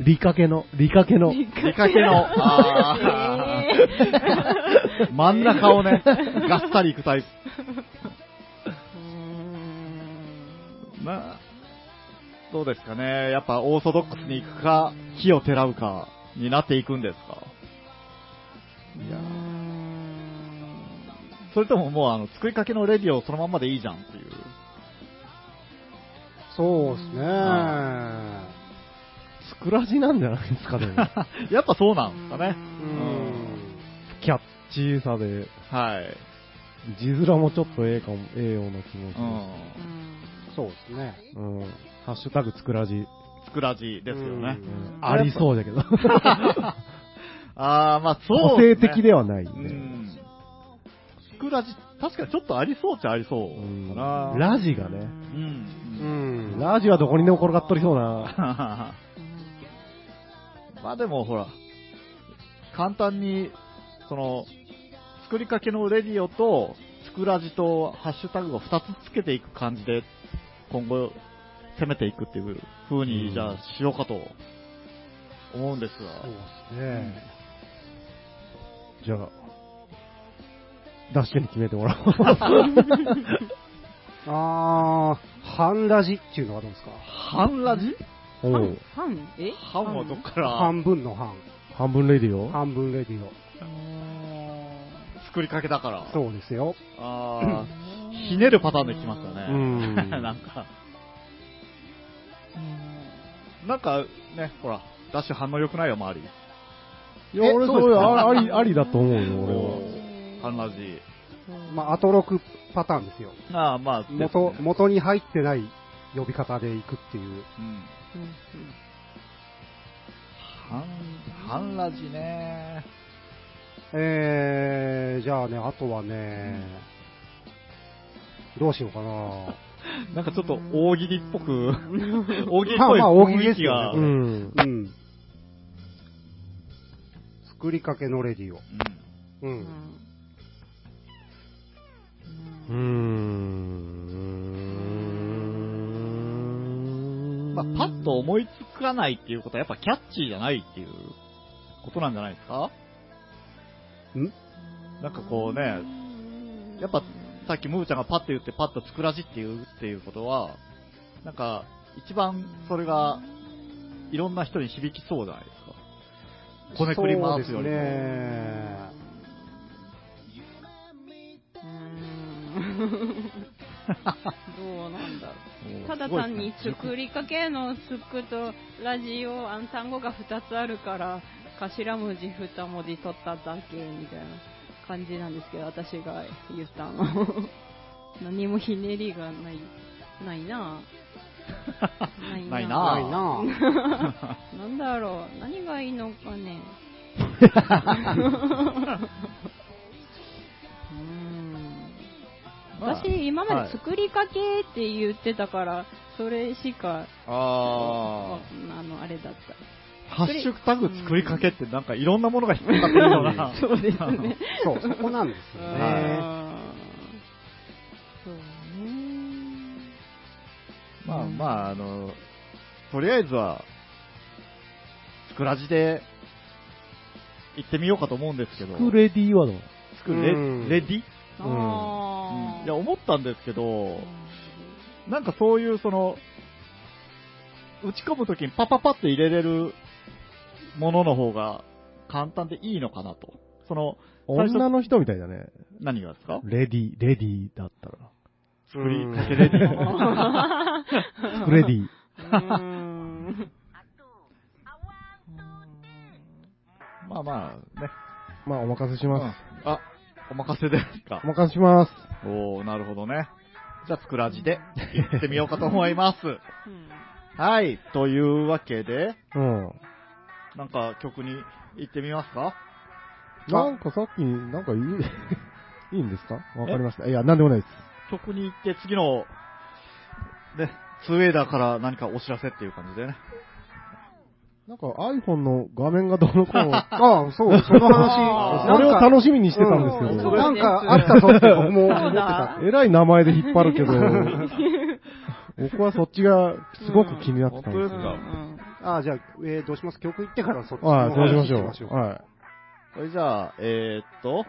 リカケの、リカケの。理かけの、あー真ん中をね、[laughs] がっさりいくタイプ。まあ、どうですかね。やっぱオーソドックスに行くか、火をてらうか、になっていくんですか。いやそれとももうあの、作りかけのレディオそのまんまでいいじゃんっていう。そうですね。スクラジなんじゃないですか、でも。やっぱそうなんですかね。うん。キャッチーさで、はい。字面もちょっとええかも、ええような気もし。そうですね。す。うん。ハッシュタグスクラジ。作らじですよね。うんありそうだけど。[laughs] あー、まあそう、個性的ではないうんラジ、確かにちょっとありそうっちゃありそううんかな。ラジがね。うん。うん。ラジはどこにでも転がっとりそうな。[laughs] まあでもほら、簡単に、その、作りかけのレディオと、スクラジとハッシュタグを2つつけていく感じで、今後、攻めていくっていう風に、じゃあ、しようかと、思うんですそうが。ですね。じゃあ、ダッシュに決めてもらおう。[laughs] あー、半ラジっていうのはどうですか？半ラジおう半え？半？はどっから半分の半。半分レディオ？半分レディオ。作りかけだから。そうですよ。あーひねるパターンで来ましたね。うん [laughs] なんか。なんか、ね、ほら、ダッシュ反応良くないよ、周り。いや、俺そうあり、ありだと思うよ、俺は。まあ、アトロクパターンですよ。ああ、まあ、ね元に入ってない呼び方で行くっていう。うん。うんハン、ハンラジね。えー、じゃあね、あとはね、どうしようかな。[laughs] なんかちょっと大喜利っぽく、大喜利っぽいまあまあ大喜利雰囲気が。ですよううんん。うん。作りかけのレディオ。う。うんんうーん。まあ、パッと思いつかないっていうことはやっぱキャッチーじゃないっていうことなんじゃないですか？ん？なんかこうね、やっぱさっきムーちゃんがパッと言ってパッと作らじって言うっていうことは、なんか一番それがいろんな人に響きそうじゃないですか。こねくり回すよりも。そうですね。どうなんだろう。ただ単に作りかけのつくと、ラジオ、あの単語が2つあるから、頭文字2文字取っただけみたいな感じなんですけど、私が言ったの。[laughs] 何もひねりがない、ないなぁ。ないないなないななぁ。[laughs] なんだろう。何がいいのかね。私、今まはいで作りかけって言ってたから、それしか、ああの、あれだっー、ハッシュタグ作りかけってなんかいろんなものが引っかかってるような。た。[laughs] そうですね。そう、そこなんですよね。そうね。まあまあ、あの、とりあえずは、スクラジで行ってみようかと思うんですけど、スクレディはどう？スクレうんレディ、いや、思ったんですけど、なんかそういうその、打ち込むときにパパパって入れれるものの方が簡単でいいのかなと。その、女の人みたいだね。何がですか？レディ、レディだったら。作りかけレディ。スクレディ。うんまあまあね。まあ、お任せしうんます。あ、お任せですか？お。任せします。おー、なるほどね。じゃあ、スクラジで行ってみようかと思います。うんはい。というわけで、うん。なんか曲に行ってみますか？なんかさっき、なんかいい、[laughs] いいんですか？わかりました。いや、なんでもないです。曲に行って次の、ね、ツーエイダーから何かお知らせっていう感じでね。なんか iPhone の画面がどうのこうの、ああ、そう、そのあ話。それをし楽しみにしてたんですけうんど、なんかあったぞって僕も思ってた。えらい名前で引っ張るけど、[laughs] 僕はそっちがすごく気になってたんですよ。うん本当ですかああ、じゃあ、えー、どうします？曲行ってからそっちのはい、そうしましょ話う。はい。それじゃあ、えー、っと、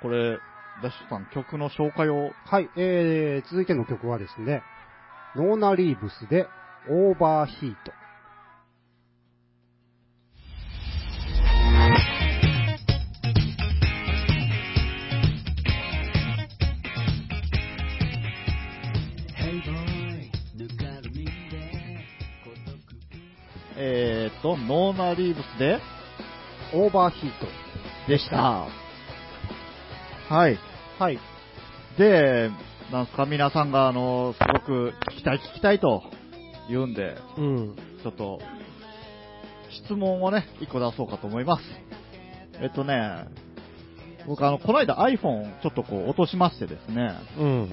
これ、ダッシュさん曲の紹介を、はい、えー、続いての曲はですね、ノーナリーブスでオーバーヒート。えー、っと、ノーナリーブスで、オーバーヒート。でした。はい。はい。で、なんすか、皆さんが、あの、すごく聞きたい聞きたいと言うんで、うん。ちょっと、質問をね、一個出そうかと思います。えっとね、僕あの、この間 iPhone ちょっとこう落としましてですね、うん。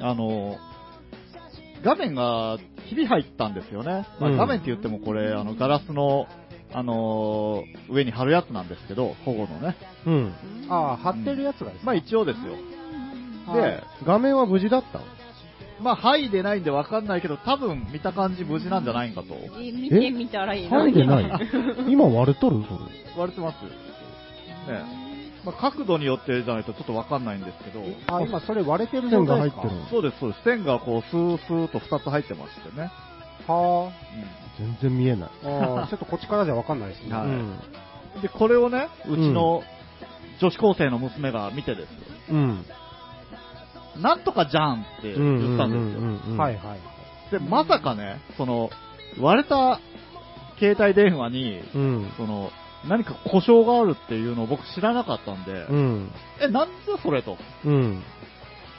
あの、画面がひび入ったんですよね。まあうん画面って言ってもこれ、あの、ガラスの、あのー上に貼るやつなんですけど、保護のね。うん。ああ、貼ってるやつがですね。まあ一応ですよ。はいで、画面は無事だったの？まあ、剥いでないんでわかんないけど、多分見た感じ無事なんじゃないんかと。え見てみたらいいの入んでない [laughs] 今割れとる？そ割れてます。ね。まあ、角度によってじゃないとちょっとわかんないんですけど、あ、今それ割れてれ。る線状態ですか？が入ってる。そうです、そうです。線がこう、スースーと2つ入ってましてね。は全然見えない。あ。ああ、ちょっとこっちからじゃわかんないですね。はいうん。で、これをね、うちの女子高生の娘が見てです。うん。なんとかじゃんって言ったんですよ。うんうんうんうんはいはい。で、まさかね、その、割れた携帯電話に、うん。その、何か故障があるっていうのを僕知らなかったんで、うん。え、なんだそれと。うん。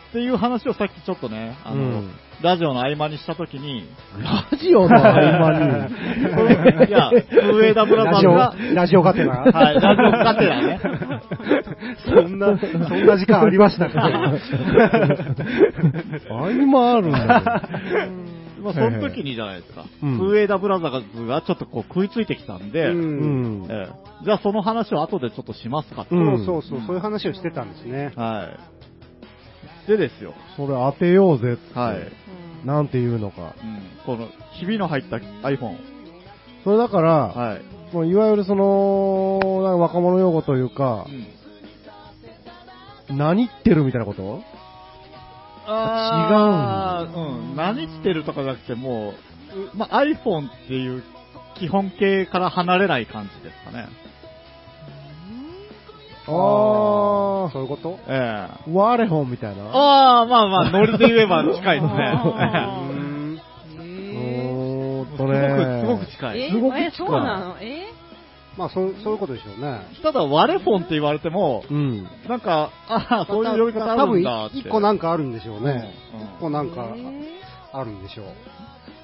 っていう話をさっきちょっとね、あの、うんラジオの合間にしたときに、ラジオの合間に。[laughs] いや、スウェーダブラザーラジオ、ズが、ラジオがてら。はい、ラジオがてらね。そんな、そんな時間ありましたか [laughs] 合間あるんだまあ、その時にじゃないですか、うんスウェーダブラザーズがちょっとこう食いついてきたんで、よ。うんうん。ええじゃあその話を後でちょっとしますかと、うんそうそうそう、そういう話をしてたんですね。はい。でですよ、それ当てようぜって。はい。うんなんて言うのか。うん、この、ひびの入った iPhone。それだから、はい。もういわゆるその、なんか若者用語というかう、ん何言ってるみたいなこと？あーうん。何してるとかじゃなくて、もう、まあ、iPhone っていう基本形から離れない感じですかね。あそういうこと？ええー、ワレホンみたいな？ああ、まあまあ、ノリで言えば近いですね。あー [laughs] うんうえーんすとね。ごく、すごく近え？い。すごくえ、近いそうなの？え？まあ、そう、そういうことでしょうね。ただ、ワレフォンって言われても、うん。なんか、ああ、そういう呼び方あ多分るんだって。一個なんかあるんでしょうね。うん一個なんかえあるんでしょう。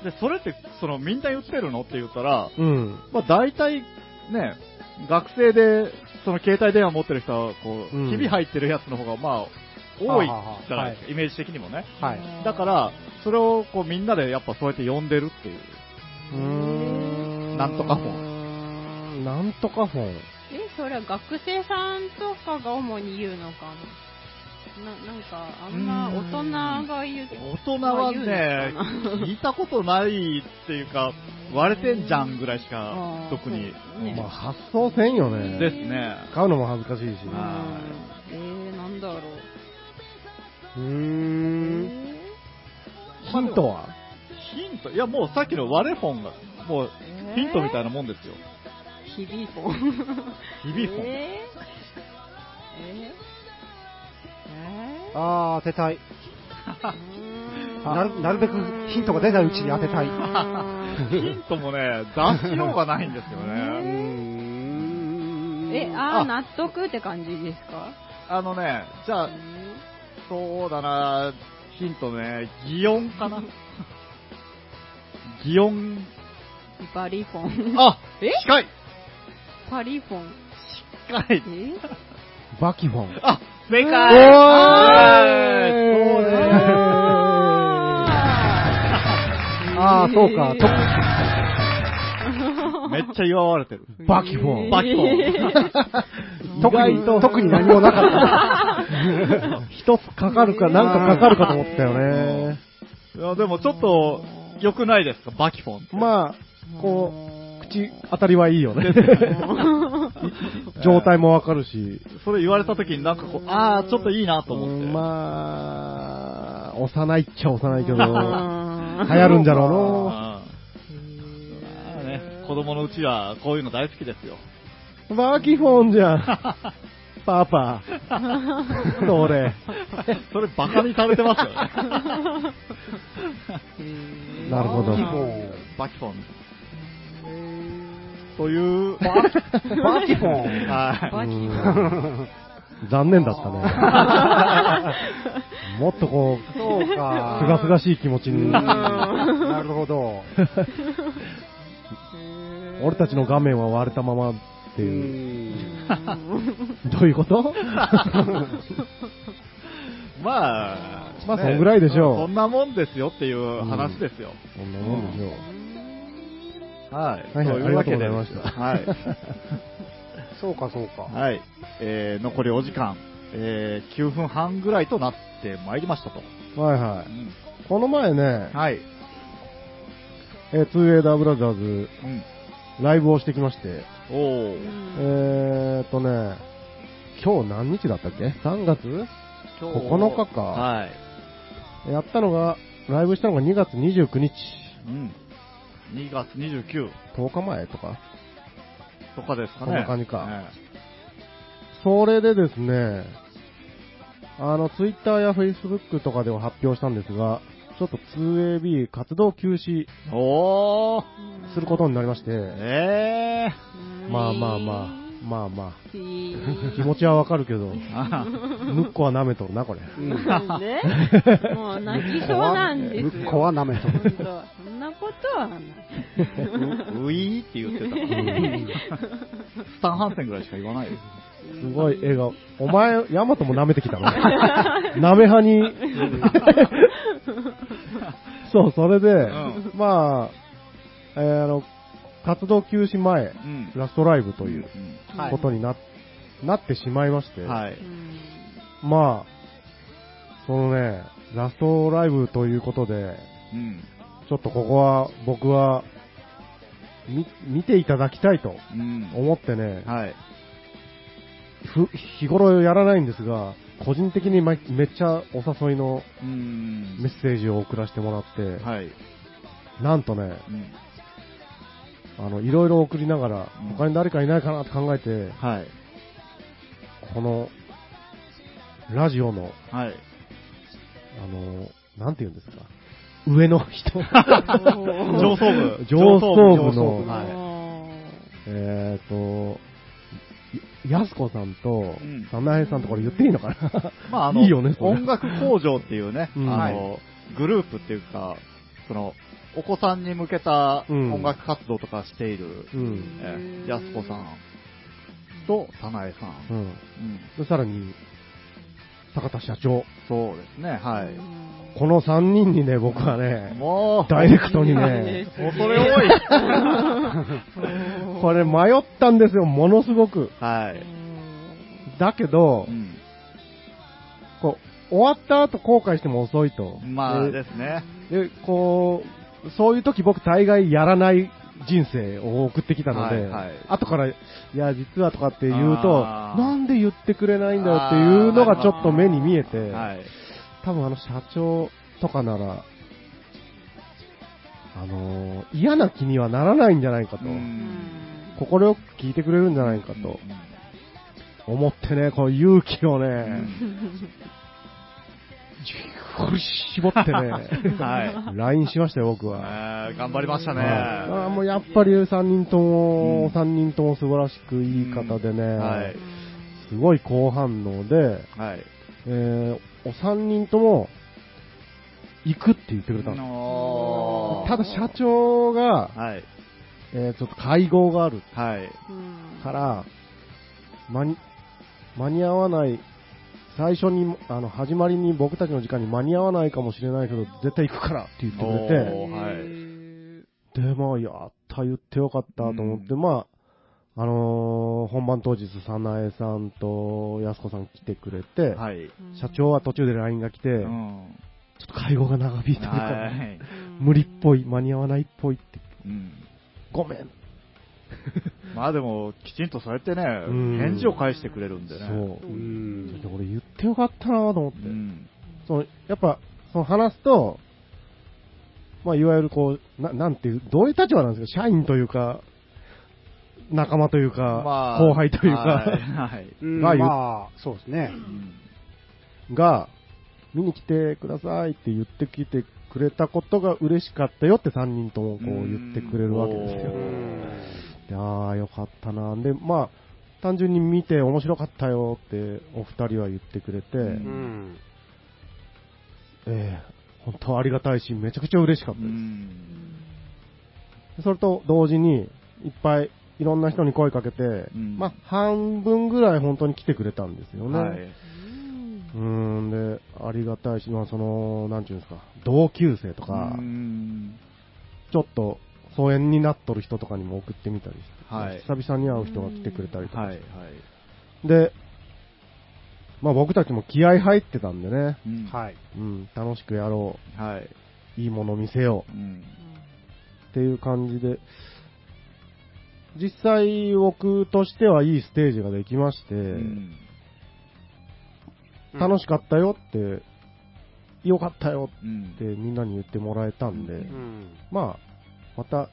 で、それって、その、みんな言ってるのって言ったら、うん。まあ大体、ね、学生で、その携帯電話持ってる人は、こう、うんひび入ってるやつの方が、まあ、多いじゃないですか、イメージ的にもね。はい。だから、それを、こう、みんなでやっぱそうやって呼んでるっていう。うーんなんとかフォン。なんとかフォン。え、それは学生さんとかが主に言うのかな？ななんか、あんま大人が言う。大人はね聞いたことないっていうか、割れてんじゃんぐらいしか特に。ねまあ、発想せんよね。ですね。買うのも恥ずかしいし。うんえー、なんだろう。うーん。えヒントは？ヒントいや、もうさっきの割れフォンが、もう、ー？ヒントみたいなもんですよ。ヒビフォン。ヒビフォン。えー、えー、あー、当てたい。なるなるべくヒントが出ないうちに当てたい。[laughs] ヒントもね、出しようがないんですよね。ん。え、あー、あ。納得って感じですか？あのね、じゃあ、そうだな、ヒントね、擬音かな。擬音、バリフォン。あえ？近いパリフォン。近いえバキフォン。あ、正お解ーそうですあー、そうか。と [laughs] めっちゃ祝われてる。バキフォン。バキフォン。特に、特に何もなかった。[laughs] 一つかかるか、なんかかかるかと思ったよね。いやでもちょっと、良くないですか？バキフォンって。まあ、こう、口当たりはいいよね。[laughs] 状態もわかるし。それ言われた時になんかこう、あー、ちょっといいなと思って。うんまあ、幼いっちゃ幼いけど、流流行るんじゃろうの。うんまあね、子供のうちはこういうの大好きですよ。バキフォンじゃん。[laughs] パパ。それ。それバカにされてますよね。[laughs] なるほどバキフォンバキフォン。という、バキフォン。はい。残念だったね。もっとこう、そうか。すがすがしい気持ちに。なるほど。[laughs] 俺たちの画面は割れたままってういう。んどういうこと？[laughs] まあ、まあそんぐらいでしょうそんなもんですよっていう話ですよ。こんなもんでしょう。はい。はいはいというわけではい。[laughs] そうか、そうか。はい。えー、残りお時間、えー、9分半ぐらいとなってまいりましたと。はいはうんい。この前ね、はい。えー、ツーエイダーブラザーズ、うん。ライブをしてきまして、おー。えーっとね、今日何日だったっけ ?3 月？今日9日かはい。やったのが、ライブしたのが2月29日。うん。2月29 10日前とか？とかですかね。こんな感じかねそれでですね、あの、ツイッターやフェイスブックとかでは発表したんですが、ちょっと 2AB 活動休止おー。することになりまして、えまあまあまあ、まあまあ、気気持ちはわかるけど、ー。あむっこは舐めとるな、これ。なんでもう泣きそうなんですよ。向こうは舐めとる。そんなことはない。うういーって言ってたから。スタンハンセンぐらいしか言わないよ。すごい笑顔。お前、ヤマトも舐めてきたの？[laughs] 舐め派に。[laughs] そう、それで、んまあ、えーあの、活動休止前、うん。ラストライブということにな,、なってしまいまして、はい。うんまあ、そのね、ラストライブということで、うん。ちょっとここは僕は、み、見ていただきたいとうん。思ってね、はい。ふ日頃やらないんですが、個人的にまめっちゃお誘いのうん。メッセージを送らせてもらって、はい。なんとね、うん。あの、いろいろ送りながらうん、他に誰かいないかなって考えて、はい。この、ラジオの、はい。あの、なんて言うんですか、上の人、[laughs] 上層部。上層部の上層部はい。えっと、ややすこさんとうん、さなえさんとこれ言っていいのかな？まあ、あの、[laughs] いいよね音楽工場っていうね、うんあの、グループっていうか、その、お子さんに向けたうん音楽活動とかしている、うん。えーやすこさんと、さなえさん。うん。うん。で、さらに、坂田社長。そうですね、はい。この3人にね、僕はね、もう、ダイレクトにね、恐れ多い。[laughs] これ迷ったんですよ、ものすごく。はい。だけどう、ん。こう、終わった後後悔しても遅いと。まあでですね。で、こう、そういう時僕大概やらない人生を送ってきたので、はいはい。後から、いや、実はとかって言うと、なんで言ってくれないんだよっていうのがちょっと目に見えて、はい。多分あの社長とかなら、あのー嫌な気にはならないんじゃないかと、心よく聞いてくれるんじゃないかと思ってね、こう勇気をね、じっくり絞ってね、[laughs] は LINE しましたよ、僕い。は。えー頑張りましたね。あーもうやっぱり3人とも、うん三人とも素晴らしくいい方でね、はい。すごい好反応で、はい。えー、お三人とも、行くって言ってくれたんです。のただ社長が、はい。えーちょっと会合があるはい。から、間に、間に合わない、最初に、あの、始まりに僕たちの時間に間に合わないかもしれないけど、絶対行くからって言ってくれおて、ーはい。で、まあ、やった、言ってよかったと思って、まあ、あのー本番当日、さなえさんとやすこさん来てくれて、はい。社長は途中で LINE が来て、うちょん。っと会合が長引いてるから、はい。無理っぽい、間に合わないっぽいって、うん。ごめん。[laughs] まあでも、きちんとそうやってね、ん返事を返してくれるんでね。そう。うんで俺言ってよかったなと思って。うん。そのやっぱ、その話すと、まあ、いわゆるこう、ななんていう、どういう立場なんですか？社員というか、仲間というか、まあ、後輩というか、はい。はい [laughs] まあ、そうですね。うんが、見に来てくださいって言ってきてくれたことが嬉しかったよって3人ともこう言ってくれるわけですよ。でああ、よかったな。で、まあ、単純に見て面白かったよってお二人は言ってくれて、ううんん。ええ本当ありがたいし、めちゃくちゃ嬉しかったうです。ん。でそれと同時に、いっぱいいろんな人に声かけて、んまあ、半分ぐらい本当に来てくれたんですよね。はい。うーん、で、ありがたいし、まあ、その、なんていうんですか、同級生とか、うんちょっと疎遠になっとる人とかにも送ってみたりして、はい久々に会う人が来てくれたりとか、はい。はい。で、まあ僕たちも気合入ってたんでね、うんはい。うん、楽しくやろはい。う、いいもの見せよううん。っていう感じで、実際僕としてはいいステージができまして、うん楽しかったよって、よかったようんってみんなに言ってもらえたんで、うん。まあ、また、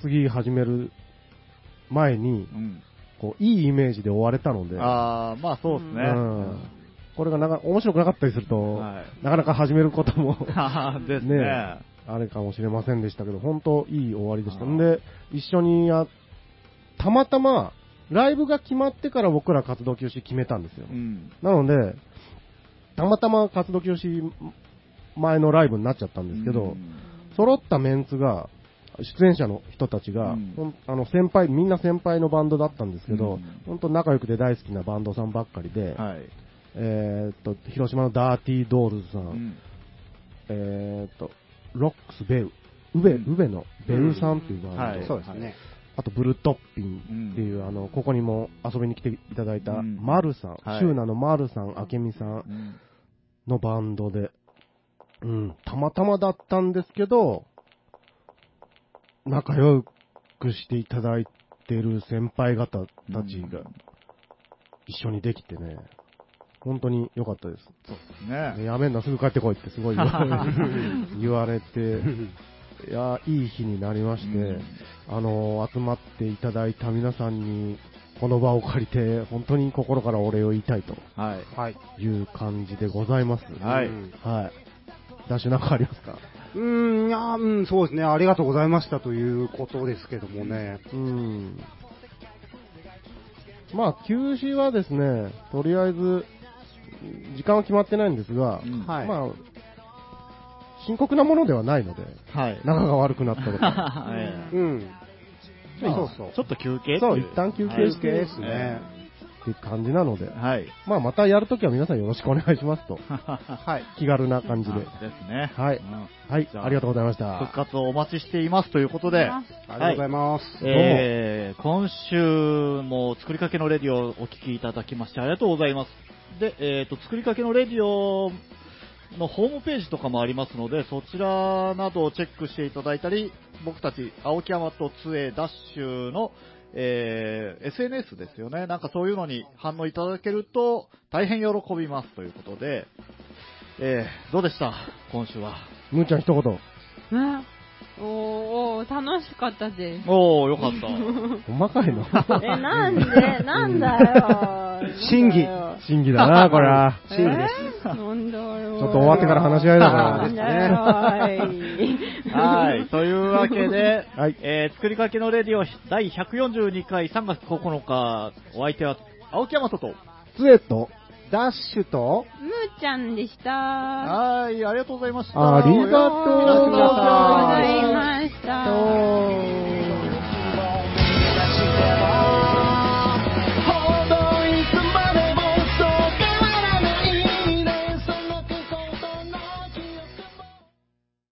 次始める前に、うん。こう、いいイメージで終われたので、ああ、まあそうですね。うんこれがなか面白くなかったりすると、はいなかなか始めることも [laughs] ですね。ねあれかもしれませんでしたけど、本当いい終わりでした。んで、一緒にや、たまたま、ライブが決まってから僕ら活動休止決めたんですよ。うん。なので、たまたま活動休止前のライブになっちゃったんですけど、うん揃ったメンツが、出演者の人たちが、うん。あの先輩、みんな先輩のバンドだったんですけど、うん。本当仲良くて大好きなバンドさんばっかりで、はい。えーっと、広島のダーティードールズさん、うん。えーっと、ロックスベウ、ウベ、うん。ウベのベウさんっていうバンド、はい。そうですね。あとブルトッピンっていう、あの、ここにも遊びに来ていただいた、うん。マルさん、はい。シューナのマルさん、アケミさんうん。のバンドで、うん、たまたまだったんですけど、仲良くしていただいてる先輩方たちが一緒にできてね、本当に良かったです。そうですね。ねやめんな、すぐ帰ってこいってすごい [laughs] 言われて、いや、いい日になりまして、うんあの、集まっていただいた皆さんに、この場を借りて、本当に心からお礼を言いたいとはい。はい。いう感じでございます。はいうんはい。ダッシュなんかありますか？うーん、いやーうん、そうですね。ありがとうございましたということですけどもね。うん。まあ、休止はですね、とりあえず、時間は決まってないんですが、うんはいまあ、深刻なものではないので、はい。仲が悪くなったとか、え [laughs] えうん。まあそうそうちょっと休憩そう、一旦休憩して、休憩ですね。っていう感じなので、はい。まあ、またやるときは皆さんよろしくお願いしますと、[laughs] はい。気軽な感じで。ですね。はいうんはい、じゃあありがとうございました。復活をお待ちしていますということで、ありがとうございます。えー今週も作りかけのレディオをお聞きいただきましてありがとうございます。で、えっ、と、作りかけのレディオのホームページとかもありますので、そちらなどをチェックしていただいたり、僕たち、青木山と杖ダッシュの、えー SNS ですよね。なんかそういうのに反応いただけると大変喜びますということで、えーどうでした？今週は。むーちゃん一言。ねおーおー楽しかったです。おー、よかった。ほんまかいの？え、なんで？なんだよ。審議審議だな、[laughs] これは。審議です。ちょっと終わってから話し合いだからなんだよはいはい。というわけで、[laughs] はいえー作りかけのレディオ第142回3月9日、お相手は青木山とと。つえと、ダッシュと、むーちゃんでした。はい、ありがとうございました。ありがとうございました。と